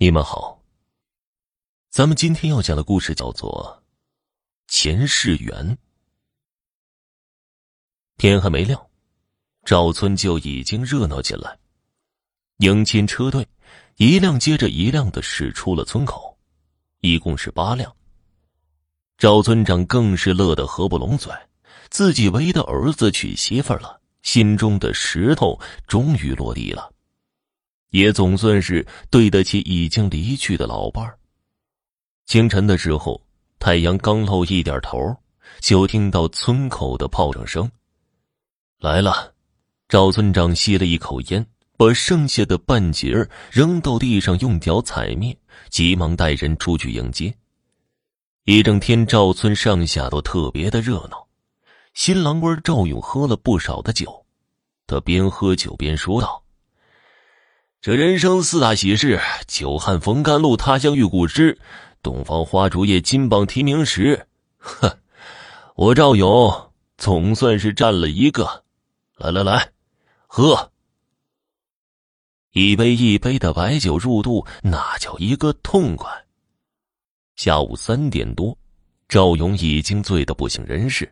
你们好。咱们今天要讲的故事叫做《前世缘》。天还没亮，赵村就已经热闹起来。迎亲车队一辆接着一辆的驶出了村口，一共是八辆。赵村长更是乐得合不拢嘴，自己唯一的儿子娶媳妇了，心中的石头终于落地了。也总算是对得起已经离去的老伴儿。清晨的时候，太阳刚露一点头，就听到村口的炮仗声。来了，赵村长吸了一口烟，把剩下的半截扔到地上，用脚踩灭，急忙带人出去迎接。一整天，赵村上下都特别的热闹。新郎官赵勇喝了不少的酒，他边喝酒边说道。这人生四大喜事：久旱逢甘露，他乡遇故知，洞房花烛夜，金榜题名时。哼，我赵勇总算是占了一个。来来来，喝！一杯一杯的白酒入肚，那叫一个痛快。下午三点多，赵勇已经醉得不省人事。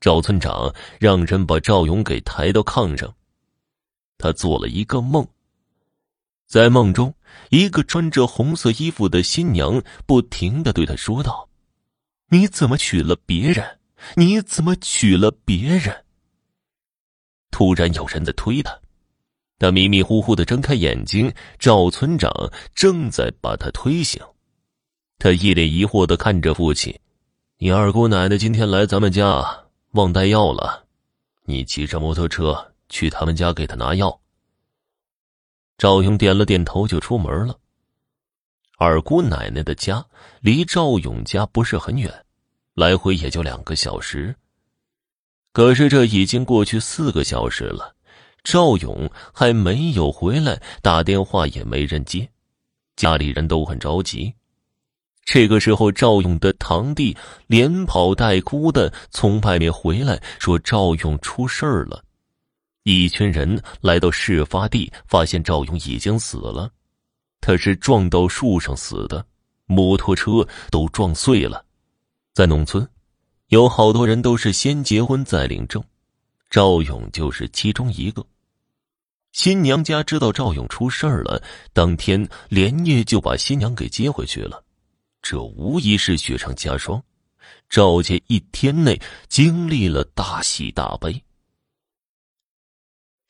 赵村长让人把赵勇给抬到炕上，他做了一个梦。在梦中，一个穿着红色衣服的新娘不停的对他说道：“你怎么娶了别人？你怎么娶了别人？”突然有人在推他，他迷迷糊糊的睁开眼睛，赵村长正在把他推醒。他一脸疑惑的看着父亲：“你二姑奶奶今天来咱们家，忘带药了，你骑着摩托车去他们家给她拿药。”赵勇点了点头，就出门了。二姑奶奶的家离赵勇家不是很远，来回也就两个小时。可是这已经过去四个小时了，赵勇还没有回来，打电话也没人接，家里人都很着急。这个时候，赵勇的堂弟连跑带哭的从外面回来，说赵勇出事了。一群人来到事发地，发现赵勇已经死了，他是撞到树上死的，摩托车都撞碎了。在农村，有好多人都是先结婚再领证，赵勇就是其中一个。新娘家知道赵勇出事儿了，当天连夜就把新娘给接回去了，这无疑是雪上加霜。赵家一天内经历了大喜大悲。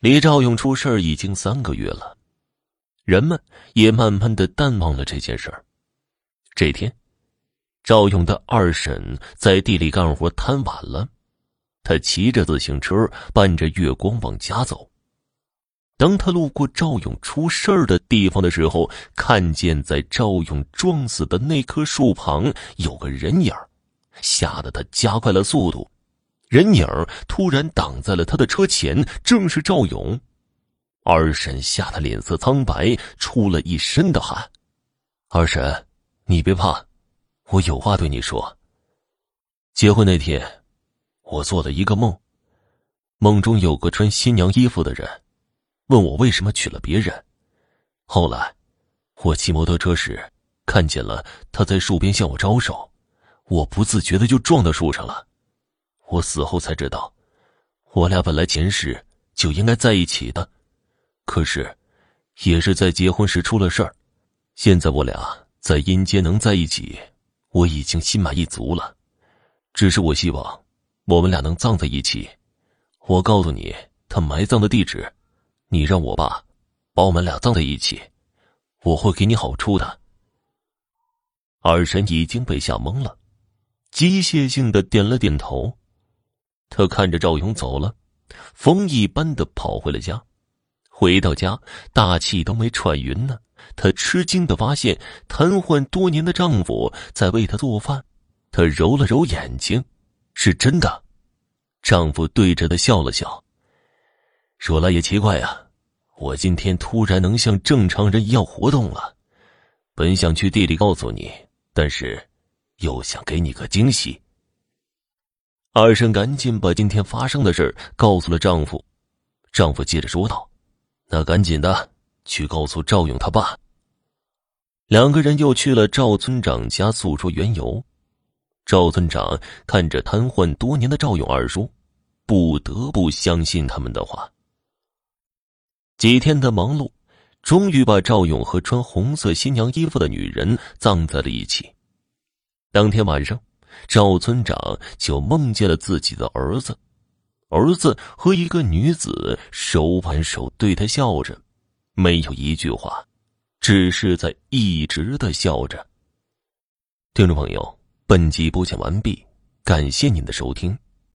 离赵勇出事已经三个月了，人们也慢慢的淡忘了这件事儿。这天，赵勇的二婶在地里干活摊晚了，他骑着自行车伴着月光往家走。当他路过赵勇出事的地方的时候，看见在赵勇撞死的那棵树旁有个人影吓得他加快了速度。人影突然挡在了他的车前，正是赵勇。二婶吓得脸色苍白，出了一身的汗。二婶，你别怕，我有话对你说。结婚那天，我做了一个梦，梦中有个穿新娘衣服的人，问我为什么娶了别人。后来，我骑摩托车时，看见了他在树边向我招手，我不自觉的就撞到树上了。我死后才知道，我俩本来前世就应该在一起的，可是，也是在结婚时出了事儿。现在我俩在阴间能在一起，我已经心满意足了。只是我希望，我们俩能葬在一起。我告诉你他埋葬的地址，你让我爸把我们俩葬在一起，我会给你好处的。二婶已经被吓懵了，机械性的点了点头。他看着赵勇走了，风一般的跑回了家。回到家，大气都没喘匀呢。她吃惊的发现，瘫痪多年的丈夫在为她做饭。她揉了揉眼睛，是真的。丈夫对着她笑了笑，说来也奇怪呀，我今天突然能像正常人一样活动了。本想去地里告诉你，但是又想给你个惊喜。二婶赶紧把今天发生的事告诉了丈夫，丈夫接着说道：“那赶紧的去告诉赵勇他爸。”两个人又去了赵村长家诉说缘由。赵村长看着瘫痪多年的赵勇二叔，不得不相信他们的话。几天的忙碌，终于把赵勇和穿红色新娘衣服的女人葬在了一起。当天晚上，赵村长就梦见了自己的儿子，儿子和一个女子手挽手对他笑着，没有一句话，只是在一直的笑着。听众朋友。本集播讲完毕，感谢您的收听。